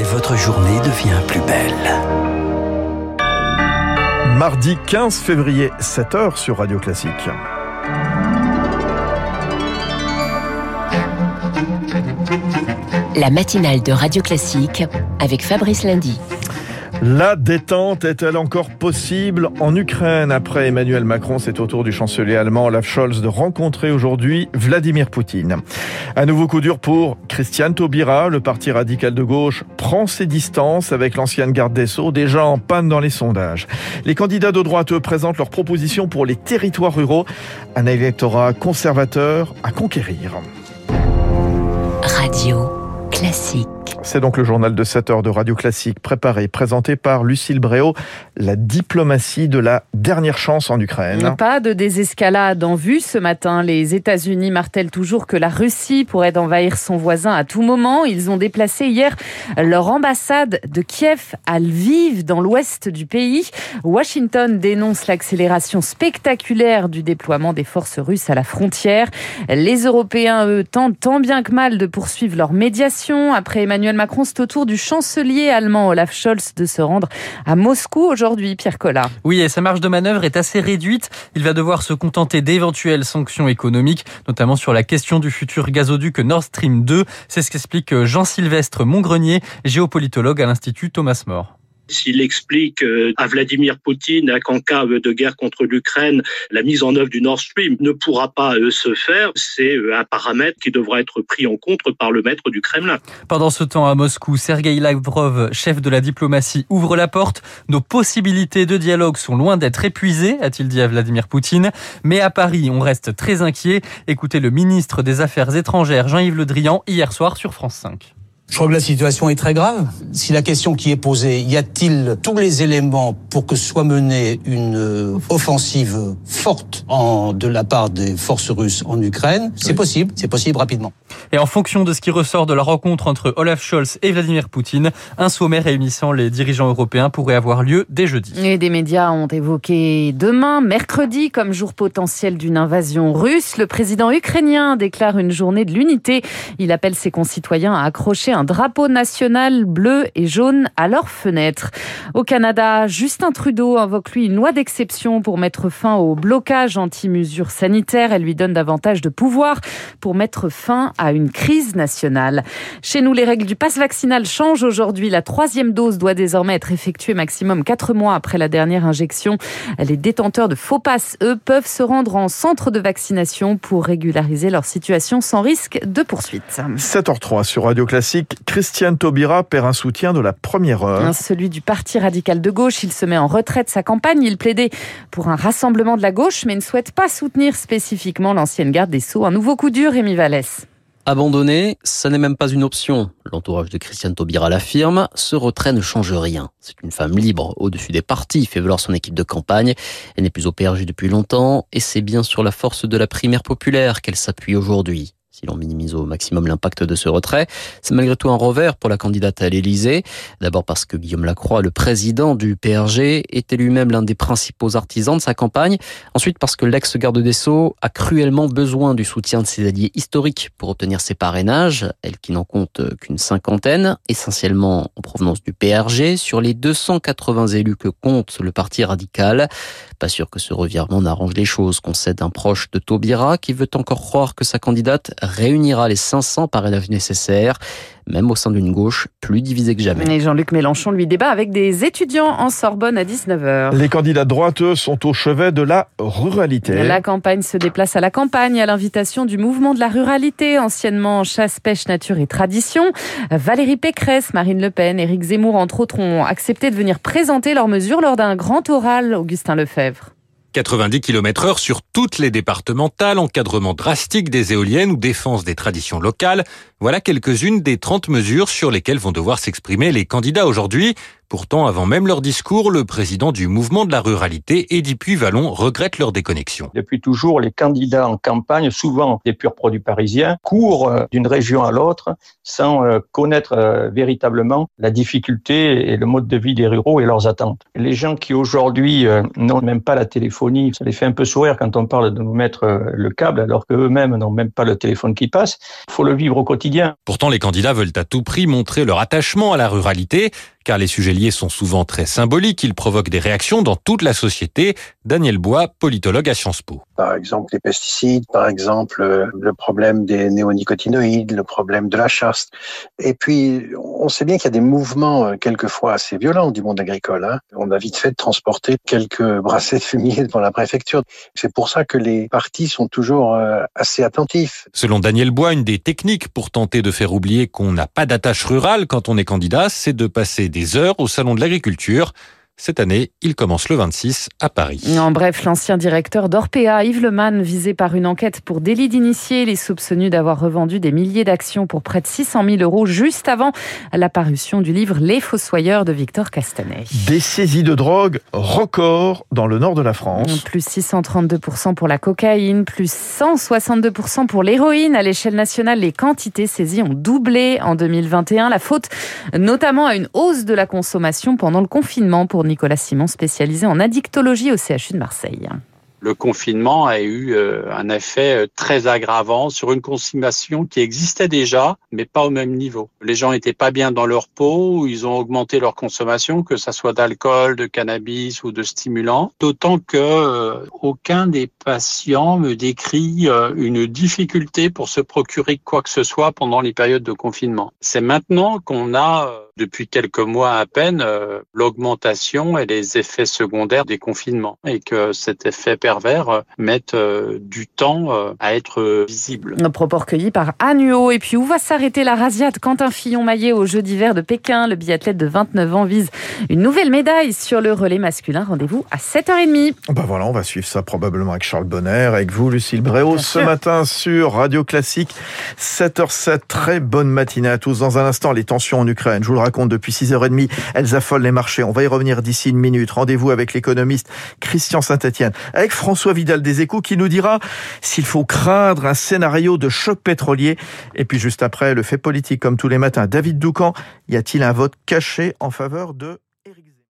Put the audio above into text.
et votre journée devient plus belle. Mardi 15 février, 7h sur Radio Classique. La matinale de Radio Classique avec Fabrice Lundy. La détente est-elle encore possible en Ukraine Après Emmanuel Macron, c'est au tour du chancelier allemand Olaf Scholz de rencontrer aujourd'hui Vladimir Poutine. Un nouveau coup dur pour Christiane Taubira. Le parti radical de gauche prend ses distances avec l'ancienne garde des Sceaux, déjà en panne dans les sondages. Les candidats de droite, eux, présentent leurs propositions pour les territoires ruraux. Un électorat conservateur à conquérir. Radio Classique. C'est donc le journal de 7 heures de Radio Classique préparé, présenté par Lucille Bréau, la diplomatie de la dernière chance en Ukraine. Pas de désescalade en vue ce matin. Les États-Unis martèlent toujours que la Russie pourrait envahir son voisin à tout moment. Ils ont déplacé hier leur ambassade de Kiev à Lviv, dans l'ouest du pays. Washington dénonce l'accélération spectaculaire du déploiement des forces russes à la frontière. Les Européens, eux, tentent tant bien que mal de poursuivre leur médiation. Après Emmanuel Macron, c'est au tour du chancelier allemand Olaf Scholz de se rendre à Moscou aujourd'hui, Pierre Collat. Oui, et sa marge de manœuvre est assez réduite. Il va devoir se contenter d'éventuelles sanctions économiques, notamment sur la question du futur gazoduc Nord Stream 2. C'est ce qu'explique Jean-Sylvestre Montgrenier, géopolitologue à l'Institut Thomas More. S'il explique euh, à Vladimir Poutine qu'en cas euh, de guerre contre l'Ukraine, la mise en œuvre du Nord Stream ne pourra pas euh, se faire, c'est un paramètre qui devra être pris en compte par le maître du Kremlin. Pendant ce temps, à Moscou, Sergei Lavrov, chef de la diplomatie, ouvre la porte. Nos possibilités de dialogue sont loin d'être épuisées, a-t-il dit à Vladimir Poutine. Mais à Paris, on reste très inquiet. Écoutez le ministre des Affaires étrangères, Jean-Yves Le Drian, hier soir sur France 5. Je crois que la situation est très grave. Si la question qui est posée, y a-t-il tous les éléments pour que soit menée une euh, offensive forte en, de la part des forces russes en Ukraine? C'est possible, c'est possible rapidement. Et en fonction de ce qui ressort de la rencontre entre Olaf Scholz et Vladimir Poutine, un sommet réunissant les dirigeants européens pourrait avoir lieu dès jeudi. Et des médias ont évoqué demain, mercredi, comme jour potentiel d'une invasion russe. Le président ukrainien déclare une journée de l'unité. Il appelle ses concitoyens à accrocher un drapeau national bleu et jaune à leurs fenêtres. Au Canada, Justin Trudeau invoque lui une loi d'exception pour mettre fin au blocage anti-mesures sanitaires. Elle lui donne davantage de pouvoir pour mettre fin à une crise nationale. Chez nous, les règles du pass vaccinal changent aujourd'hui. La troisième dose doit désormais être effectuée maximum quatre mois après la dernière injection. Les détenteurs de faux passes, eux, peuvent se rendre en centre de vaccination pour régulariser leur situation sans risque de poursuite. 7h03 sur Radio Classique. Christiane Taubira perd un soutien de la première heure. Celui du Parti radical de gauche. Il se met en retrait de sa campagne. Il plaidait pour un rassemblement de la gauche, mais ne souhaite pas soutenir spécifiquement l'ancienne garde des Sceaux. Un nouveau coup dur, Rémi Vallès. Abandonner, ça n'est même pas une option. L'entourage de Christiane Taubira l'affirme, ce retrait ne change rien. C'est une femme libre au-dessus des partis, fait valoir son équipe de campagne. Elle n'est plus au PRG depuis longtemps et c'est bien sur la force de la primaire populaire qu'elle s'appuie aujourd'hui si l'on minimise au maximum l'impact de ce retrait. C'est malgré tout un revers pour la candidate à l'Élysée. D'abord parce que Guillaume Lacroix, le président du PRG, était lui-même l'un des principaux artisans de sa campagne. Ensuite parce que l'ex-garde des Sceaux a cruellement besoin du soutien de ses alliés historiques pour obtenir ses parrainages, elle qui n'en compte qu'une cinquantaine, essentiellement en provenance du PRG, sur les 280 élus que compte le parti radical. Pas sûr que ce revirement n'arrange les choses, concède un proche de Taubira qui veut encore croire que sa candidate réunira les 500 parrainages nécessaires, même au sein d'une gauche plus divisée que jamais. Et Jean-Luc Mélenchon lui débat avec des étudiants en Sorbonne à 19h. Les candidats de droite, eux, sont au chevet de la ruralité. La campagne se déplace à la campagne à l'invitation du mouvement de la ruralité, anciennement chasse, pêche, nature et tradition. Valérie Pécresse, Marine Le Pen, Éric Zemmour, entre autres, ont accepté de venir présenter leurs mesures lors d'un grand oral, Augustin Lefebvre. 90 km heure sur toutes les départementales, encadrement drastique des éoliennes ou défense des traditions locales. Voilà quelques-unes des 30 mesures sur lesquelles vont devoir s'exprimer les candidats aujourd'hui. Pourtant, avant même leur discours, le président du mouvement de la ruralité, Eddie Puy-Vallon, regrette leur déconnexion. Depuis toujours, les candidats en campagne, souvent des purs produits parisiens, courent euh, d'une région à l'autre sans euh, connaître euh, véritablement la difficulté et le mode de vie des ruraux et leurs attentes. Les gens qui aujourd'hui n'ont même pas la téléphonie, ça les fait un peu sourire quand on parle de nous mettre le câble alors qu'eux-mêmes n'ont même pas le téléphone qui passe. Il faut le vivre au quotidien. Pourtant, les candidats veulent à tout prix montrer leur attachement à la ruralité car les sujets liés sont souvent très symboliques, ils provoquent des réactions dans toute la société. Daniel Bois, politologue à Sciences Po. Par exemple les pesticides, par exemple euh, le problème des néonicotinoïdes, le problème de la chasse. Et puis on sait bien qu'il y a des mouvements euh, quelquefois assez violents du monde agricole. Hein. On a vite fait de transporter quelques brassées de fumier devant la préfecture. C'est pour ça que les partis sont toujours euh, assez attentifs. Selon Daniel Bois, une des techniques pour tenter de faire oublier qu'on n'a pas d'attache rurale quand on est candidat, c'est de passer des heures au Salon de l'Agriculture. Cette année, il commence le 26 à Paris. En bref, l'ancien directeur d'Orpea, Yves Leman, visé par une enquête pour délit d'initié, il est soupçonnu d'avoir revendu des milliers d'actions pour près de 600 000 euros juste avant la parution du livre Les Fossoyeurs de Victor Castanet. Des saisies de drogue records dans le nord de la France. Plus 632% pour la cocaïne, plus 162% pour l'héroïne. À l'échelle nationale, les quantités saisies ont doublé en 2021. La faute notamment à une hausse de la consommation pendant le confinement pour Nicolas Simon, spécialisé en addictologie au CHU de Marseille le confinement a eu euh, un effet euh, très aggravant sur une consommation qui existait déjà, mais pas au même niveau. Les gens n'étaient pas bien dans leur peau, ils ont augmenté leur consommation, que ça soit d'alcool, de cannabis ou de stimulants, d'autant que euh, aucun des patients me décrit une difficulté pour se procurer quoi que ce soit pendant les périodes de confinement. C'est maintenant qu'on a depuis quelques mois à peine l'augmentation et les effets secondaires des confinements et que cet effet pervers euh, mettent euh, du temps euh, à être visibles. Nos propos recueillis par Annuo. Et puis où va s'arrêter la rasiate Quentin Fillon-Maillet aux Jeux d'hiver de Pékin? Le biathlète de 29 ans vise une nouvelle médaille sur le relais masculin. Rendez-vous à 7h30. Bah voilà, on va suivre ça probablement avec Charles Bonner, avec vous, Lucille Bréau, ce matin sur Radio Classique. 7h07, très bonne matinée à tous. Dans un instant, les tensions en Ukraine, je vous le raconte depuis 6h30, elles affolent les marchés. On va y revenir d'ici une minute. Rendez-vous avec l'économiste Christian Saint-Etienne, avec François Vidal des Échos qui nous dira s'il faut craindre un scénario de choc pétrolier. Et puis juste après, le fait politique comme tous les matins, David Doucan, y a-t-il un vote caché en faveur de